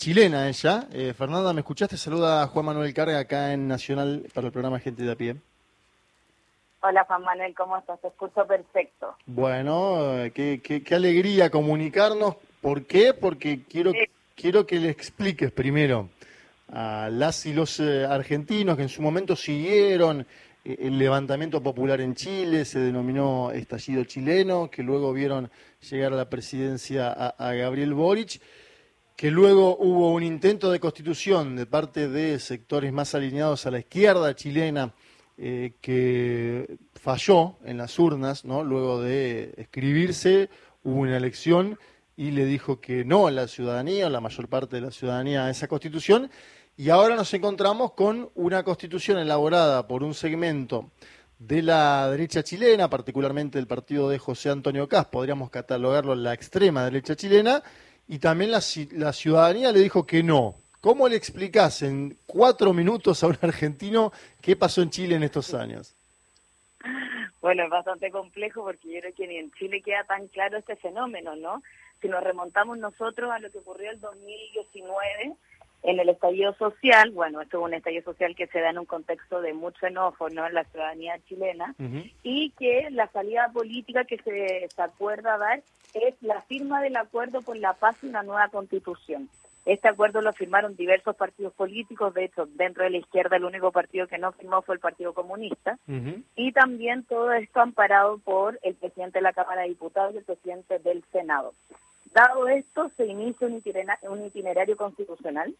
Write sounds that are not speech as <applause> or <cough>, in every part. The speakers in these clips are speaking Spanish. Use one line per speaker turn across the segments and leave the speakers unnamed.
chilena ella. Eh, Fernanda, ¿me escuchaste? Saluda a Juan Manuel Carga acá en Nacional para el programa Gente de a pie.
Hola Juan Manuel, ¿cómo estás? Te escucho perfecto.
Bueno, eh, qué, qué, qué alegría comunicarnos. ¿Por qué? Porque quiero, quiero que le expliques primero a las y los eh, argentinos que en su momento siguieron el levantamiento popular en Chile, se denominó estallido chileno, que luego vieron llegar a la presidencia a, Gabriel Boric, que luego hubo un intento de constitución de parte de sectores más alineados a la izquierda chilena eh, que falló en las urnas, ¿no? luego de escribirse, hubo una elección y le dijo que no a la ciudadanía, a la mayor parte de la ciudadanía, a esa constitución, y ahora nos encontramos con una constitución elaborada por un segmento de la derecha chilena, particularmente el partido de José Antonio Caz, podríamos catalogarlo en la extrema derecha chilena, y también la, la ciudadanía le dijo que no, ¿Cómo le explicás en cuatro minutos a un argentino qué pasó en Chile en estos años?
Bueno, es bastante complejo porque yo creo que ni en Chile queda tan claro este fenómeno, ¿no? Si nos remontamos nosotros a lo que ocurrió el 2019 en el estallido social, bueno, esto es un estallido social que se da en un contexto de mucho enojo, ¿no? En la ciudadanía chilena y que la salida política que se, se acuerda dar es la firma del acuerdo por la paz y una nueva constitución. Este acuerdo lo firmaron diversos partidos políticos, de hecho, dentro de la izquierda el único partido que no firmó fue el Partido Comunista, y también todo esto amparado por el presidente de la Cámara de Diputados y el presidente del Senado. Dado esto, se inicia un itinerario, un itinerario constitucional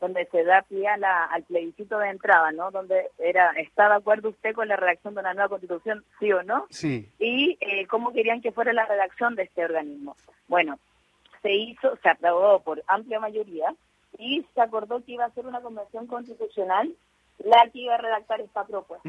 donde se da pie al plebiscito de entrada, ¿no? Donde era, ¿está de acuerdo usted con la redacción de una nueva constitución, sí o no?
Sí.
Y eh, cómo querían que fuera la redacción de este organismo. Bueno, se hizo, se aprobó por amplia mayoría y se acordó que iba a ser una convención constitucional la que iba a redactar esta propuesta.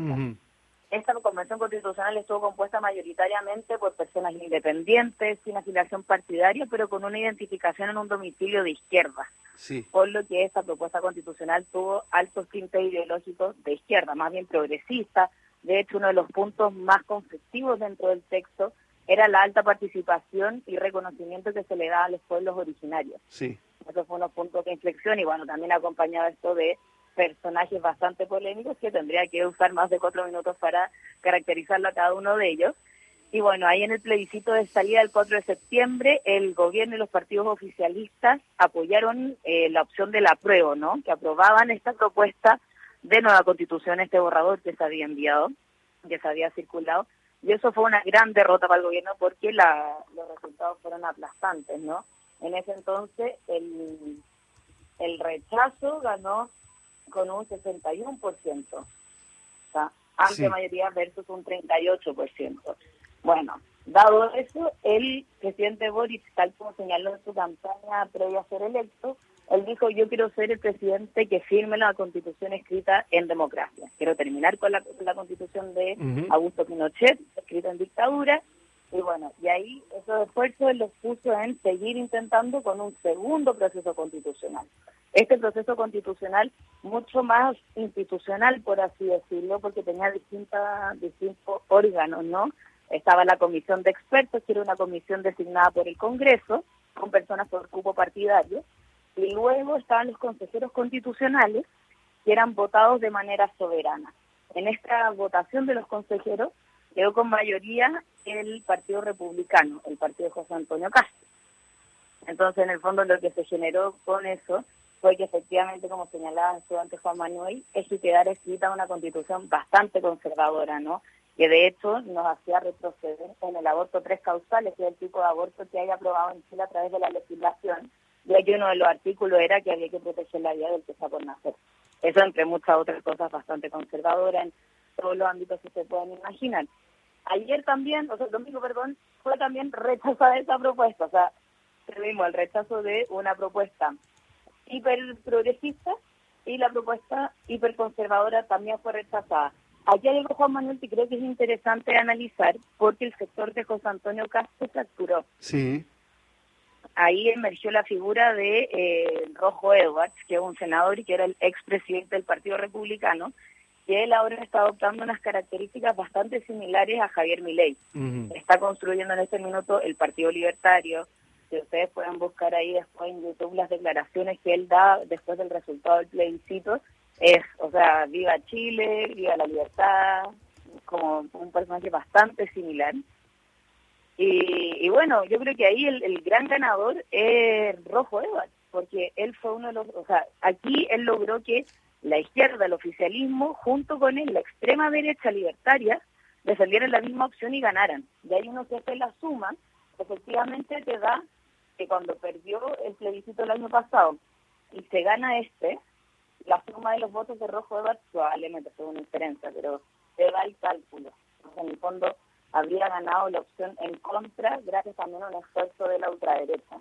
Esta convención constitucional estuvo compuesta mayoritariamente por personas independientes, sin afiliación partidaria, pero con una identificación en un domicilio de izquierda.
Sí.
Por lo que esta propuesta constitucional tuvo altos tintes ideológicos de izquierda, más bien progresista. De hecho, uno de los puntos más conflictivos dentro del texto era la alta participación y reconocimiento que se le da a los pueblos originarios.
Sí.
Eso fue unos puntos de inflexión y bueno, también acompañado esto de personajes bastante polémicos que tendría que usar más de cuatro minutos para caracterizarlo a cada uno de ellos. Y bueno, ahí en el plebiscito de salida del 4 de septiembre, el gobierno y los partidos oficialistas apoyaron eh, la opción del apruebo, ¿no? Que aprobaban esta propuesta de nueva constitución, este borrador que se había enviado, que se había circulado, y eso fue una gran derrota para el gobierno porque la, los resultados fueron aplastantes, ¿no? En ese entonces el, el rechazo ganó con un 61%, o sea, amplia mayoría versus un 38%. Bueno, dado eso, el presidente Boris, tal como señaló en su campaña previa a ser electo, él dijo, yo quiero ser el presidente que firme la constitución escrita en democracia. Quiero terminar con la, constitución de Augusto Pinochet, escrita en dictadura. Y bueno, y ahí esos esfuerzos los puso en seguir intentando con un segundo proceso constitucional. Este proceso constitucional mucho más institucional, por así decirlo, porque tenía distintas, distintos órganos, ¿no? Estaba la comisión de expertos, que era una comisión designada por el Congreso, con personas por cupo partidario, y luego estaban los consejeros constitucionales que eran votados de manera soberana. En esta votación de los consejeros quedó con mayoría el Partido Republicano, el partido José Antonio Castro. Entonces, en el fondo, lo que se generó con eso fue que efectivamente, como señalaba el estudiante Juan Manuel, es que quedara escrita una constitución bastante conservadora, ¿no? Que de hecho nos hacía retroceder en el aborto tres causales, que es el tipo de aborto que haya aprobado en Chile a través de la legislación, ya que uno de los artículos era que había que proteger la vida del que está por nacer. Eso entre muchas otras cosas bastante conservadoras en todos los ámbitos que se pueden imaginar. Ayer también, o sea, el domingo, perdón, fue también rechazada esa propuesta, o sea, tuvimos el rechazo de una propuesta hiper progresista y la propuesta hiperconservadora también fue rechazada. Aquí hay algo, Juan Manuel, que creo que es interesante analizar porque el sector de José Antonio Castro fracturó.
Sí
ahí emergió la figura de eh, Rojo Edwards, que es un senador y que era el expresidente del Partido Republicano, que él ahora está adoptando unas características bastante similares a Javier Milei. Está construyendo en este minuto el Partido Libertario, Si ustedes pueden buscar ahí después en YouTube las declaraciones que él da después del resultado del plebiscito, es, o sea, viva Chile, viva la libertad, como un personaje bastante similar. Y, bueno, yo creo que ahí el, gran ganador es Rojo Edwards, porque él fue uno de los, o sea, aquí él logró que la izquierda, el oficialismo, junto con él, la extrema derecha libertaria, defendieran la misma opción y ganaran. Y ahí uno que hace la suma, efectivamente te da que cuando perdió el plebiscito el año pasado y se gana este, la suma de los votos de Rojo Edwards probablemente fue una diferencia, pero te da el cálculo. en el fondo habría ganado la opción en contra gracias también a un esfuerzo de la ultraderecha.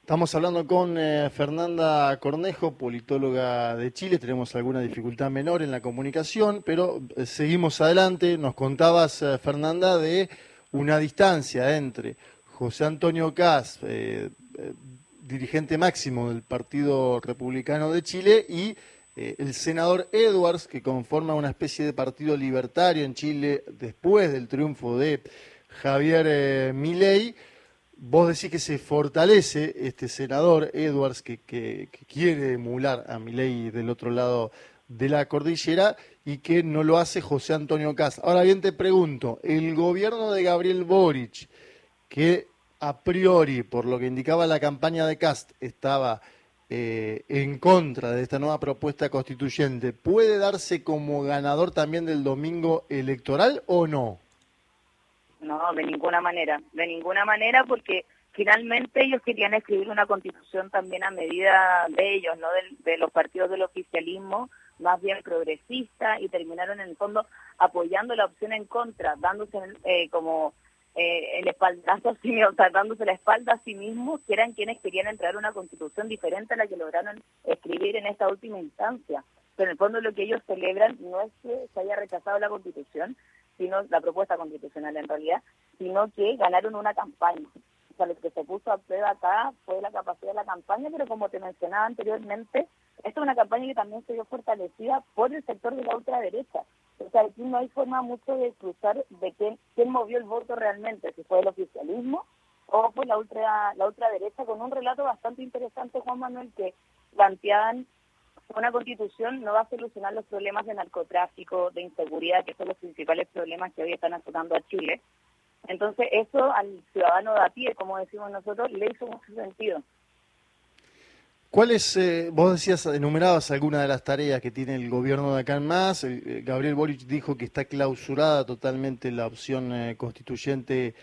Estamos hablando con eh, Fernanda Cornejo, politóloga de Chile. Tenemos alguna dificultad menor en la comunicación, pero eh, seguimos adelante. Nos contabas, eh, Fernanda, de una distancia entre José Antonio Caz, dirigente máximo del Partido Republicano de Chile, y eh, el senador Edwards, que conforma una especie de partido libertario en Chile después del triunfo de Javier eh, Milei, vos decís que se fortalece este senador Edwards que, que, quiere emular a Milei del otro lado de la cordillera y que no lo hace José Antonio Cast. Ahora bien te pregunto, el gobierno de Gabriel Boric, que a priori, por lo que indicaba la campaña de Cast, estaba eh, en contra de esta nueva propuesta constituyente, ¿puede darse como ganador también del domingo electoral o no?
No, de ninguna manera, de ninguna manera porque finalmente ellos querían escribir una constitución también a medida de ellos, no de, los partidos del oficialismo, más bien progresista y terminaron en el fondo apoyando la opción en contra, dándose eh, como eh, el espaldazo <laughs> así, o sea, la espalda a sí mismos, que eran quienes querían entrar una constitución diferente a la que lograron escribir en esta última instancia. Pero en el fondo lo que ellos celebran no es que se haya rechazado la constitución, sino la propuesta constitucional en realidad, sino que ganaron una campaña. O sea, lo que se puso a prueba acá fue la capacidad de la campaña, pero como te mencionaba anteriormente, esta es una campaña que también se dio fortalecida por el sector de la ultraderecha. O sea, aquí no hay forma mucho de cruzar de quién, quién movió el voto realmente, si fue el oficialismo o fue la ultra la ultraderecha, con un relato bastante interesante, Juan Manuel, que planteaban una constitución no va a solucionar los problemas de narcotráfico, de inseguridad, que son los principales problemas que hoy están azotando a Chile. Entonces, eso al ciudadano de a pie, como decimos nosotros, le hizo mucho sentido.
¿Cuáles, eh, vos decías, enumerabas algunas de las tareas que tiene el gobierno de acá en más? Eh, Gabriel Boric dijo que está clausurada totalmente la opción eh, constituyente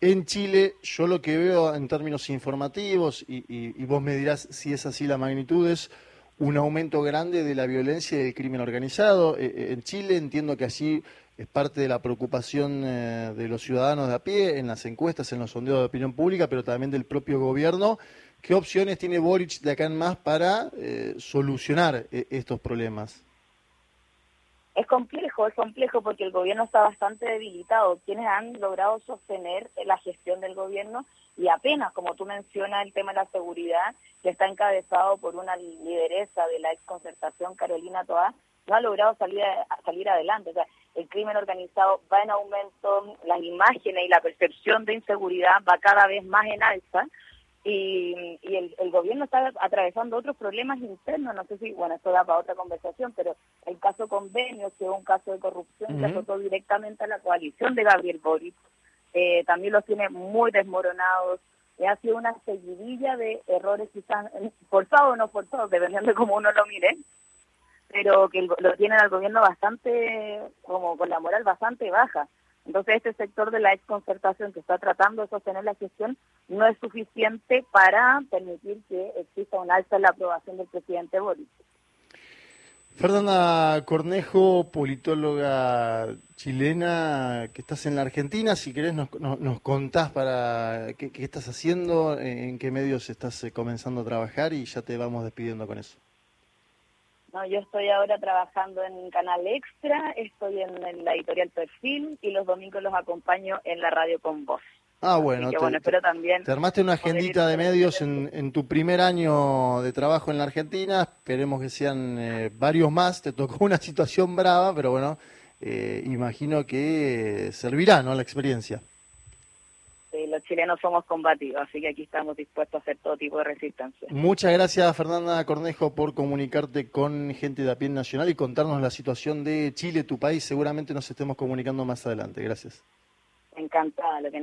en Chile. Yo lo que veo en términos informativos, y, vos me dirás si es así la magnitud, es un aumento grande de la violencia y del crimen organizado. en Chile entiendo que así es parte de la preocupación de los ciudadanos de a pie, en las encuestas, en los sondeos de opinión pública, pero también del propio gobierno ¿Qué opciones tiene Boric de acá en más para eh, solucionar eh, estos problemas?
Es complejo, es complejo porque el gobierno está bastante debilitado. Quienes han logrado sostener la gestión del gobierno y apenas, como tú mencionas, el tema de la seguridad, que está encabezado por una lideresa de la exconcertación, Carolina Toá, no ha logrado salir, salir adelante. O sea, el crimen organizado va en aumento, las imágenes y la percepción de inseguridad va cada vez más en alza y, el, gobierno está atravesando otros problemas internos, no sé si, bueno, esto da para otra conversación, pero el caso convenio, que es un caso de corrupción que afectó directamente a la coalición de Gabriel Boric, eh, también los tiene muy desmoronados, y ha sido una seguidilla de errores quizás forzados o no forzados, dependiendo de cómo uno lo mire, pero que lo tienen al gobierno bastante, como con la moral bastante baja. Entonces, este sector de la exconcertación que está tratando de sostener la gestión no es suficiente para permitir que exista un alza en la aprobación del presidente Boris.
Fernanda Cornejo, politóloga chilena que estás en la Argentina, si querés nos, nos, contás para qué, qué, estás haciendo, en qué medios estás eh, comenzando a trabajar y ya te vamos despidiendo con eso.
No, yo estoy ahora trabajando en Canal Extra, estoy en, la editorial Perfil y los domingos los acompaño en la radio con voz.
Ah, bueno, te, espero también te armaste una agendita de medios en, tu primer año de trabajo en la Argentina, esperemos que sean eh, varios más, te tocó una situación brava, pero bueno, eh, imagino que servirá, ¿no?, la experiencia.
Chilenos somos combativos, así que aquí estamos dispuestos a hacer todo tipo de resistencia.
Muchas gracias Fernanda Cornejo por comunicarte con gente de a pie nacional y contarnos la situación de Chile, tu país. Seguramente nos estemos comunicando más adelante. Gracias.
Encantada, lo que